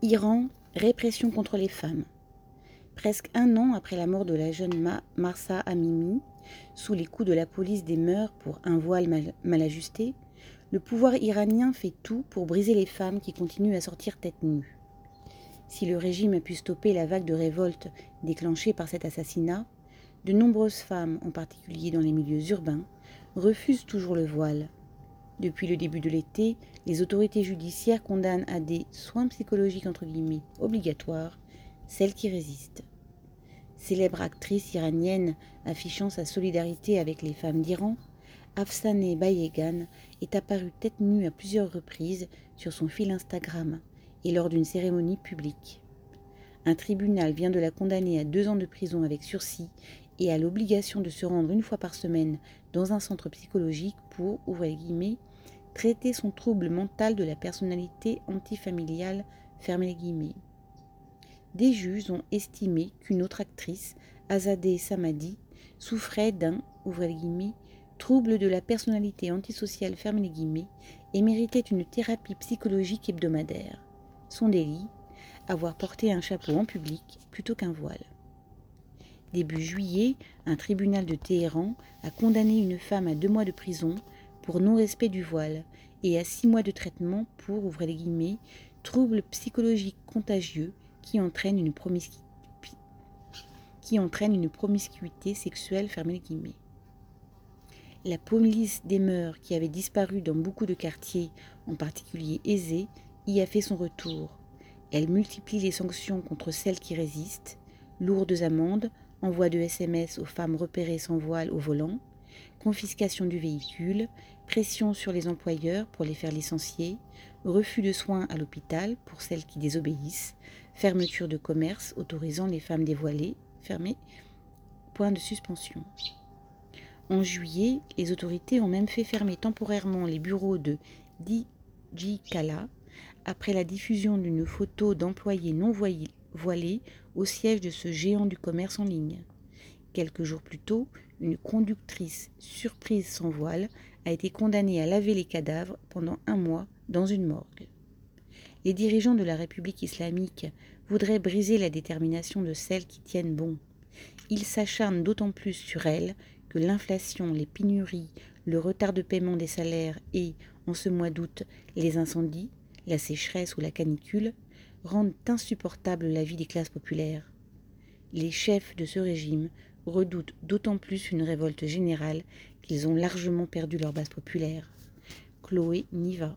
Iran, répression contre les femmes. Presque un an après la mort de la jeune Marsa Amimi, sous les coups de la police des mœurs pour un voile mal, ajusté, le pouvoir iranien fait tout pour briser les femmes qui continuent à sortir tête nue. Si le régime a pu stopper la vague de révolte déclenchée par cet assassinat, de nombreuses femmes, en particulier dans les milieux urbains, refusent toujours le voile. Depuis le début de l'été, les autorités judiciaires condamnent à des soins psychologiques entre guillemets obligatoires celles qui résistent. Célèbre actrice iranienne affichant sa solidarité avec les femmes d'Iran, Afsaneh Bayegan est apparue tête nue à plusieurs reprises sur son fil Instagram et lors d'une cérémonie publique. Un tribunal vient de la condamner à deux ans de prison avec sursis et à l'obligation de se rendre une fois par semaine dans un centre psychologique pour, traiter son trouble mental de la personnalité antifamiliale, fermez. Des juges ont estimé qu'une autre actrice, Azadeh Samadi, souffrait d'un, trouble de la personnalité antisociale, et méritait une thérapie psychologique hebdomadaire. Son délit, avoir porté un chapeau en public plutôt qu'un voile. Début juillet, un tribunal de Téhéran a condamné une femme à deux mois de prison pour non-respect du voile et à six mois de traitement pour, les guillemets, troubles psychologiques contagieux qui entraînent une, promiscuité sexuelle. La police des mœurs qui avait disparu dans beaucoup de quartiers, en particulier aisés, y a fait son retour. Elle multiplie les sanctions contre celles qui résistent, lourdes amendes, envoi de SMS aux femmes repérées sans voile au volant, confiscation du véhicule, pression sur les employeurs pour les faire licencier, refus de soins à l'hôpital pour celles qui désobéissent, fermeture de commerce autorisant les femmes dévoilées, fermées, point de suspension. En juillet, les autorités ont même fait fermer temporairement les bureaux de Dijikala après la diffusion d'une photo d'employés non voilés au siège de ce géant du commerce en ligne. Quelques jours plus tôt, une conductrice surprise sans voile a été condamnée à laver les cadavres pendant un mois dans une morgue. Les dirigeants de la République islamique voudraient briser la détermination de celles qui tiennent bon. Ils s'acharnent d'autant plus sur elles que l'inflation, les pénuries, le retard de paiement des salaires et, en ce mois d'août, les incendies, la sécheresse ou la canicule rendent insupportable la vie des classes populaires. Les chefs de ce régime redoutent d'autant plus une révolte générale qu'ils ont largement perdu leur base populaire. Chloé Niva.